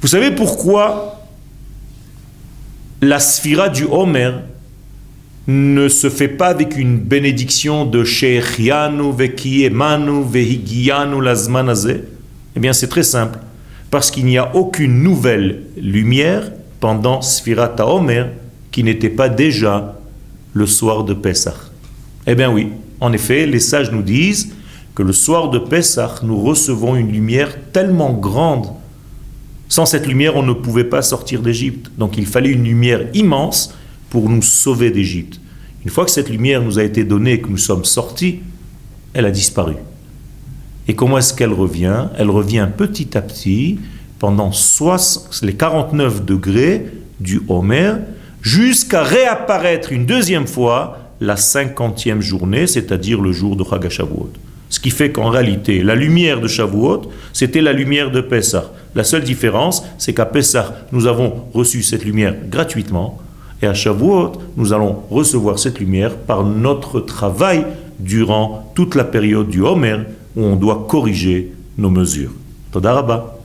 Vous savez pourquoi la sphira du Homer ne se fait pas avec une bénédiction de Shechianu, Vekiemanu, Vehigianu, Lazmanaze Eh bien, c'est très simple. Parce qu'il n'y a aucune nouvelle lumière pendant Sfirat Homer qui n'était pas déjà le soir de Pessah. Eh bien oui, en effet, les sages nous disent que le soir de Pessah, nous recevons une lumière tellement grande. Sans cette lumière, on ne pouvait pas sortir d'Égypte. Donc il fallait une lumière immense pour nous sauver d'Égypte. Une fois que cette lumière nous a été donnée et que nous sommes sortis, elle a disparu. Et comment est-ce qu'elle revient? Elle revient petit à petit pendant les 49 degrés du Homer jusqu'à réapparaître une deuxième fois la cinquantième journée, c'est-à-dire le jour de Chagashavuot. Ce qui fait qu'en réalité, la lumière de Shavuot, c'était la lumière de Pessah. La seule différence, c'est qu'à Pessah, nous avons reçu cette lumière gratuitement, et à Shavuot, nous allons recevoir cette lumière par notre travail durant toute la période du Homer, où on doit corriger nos mesures. Todarabah.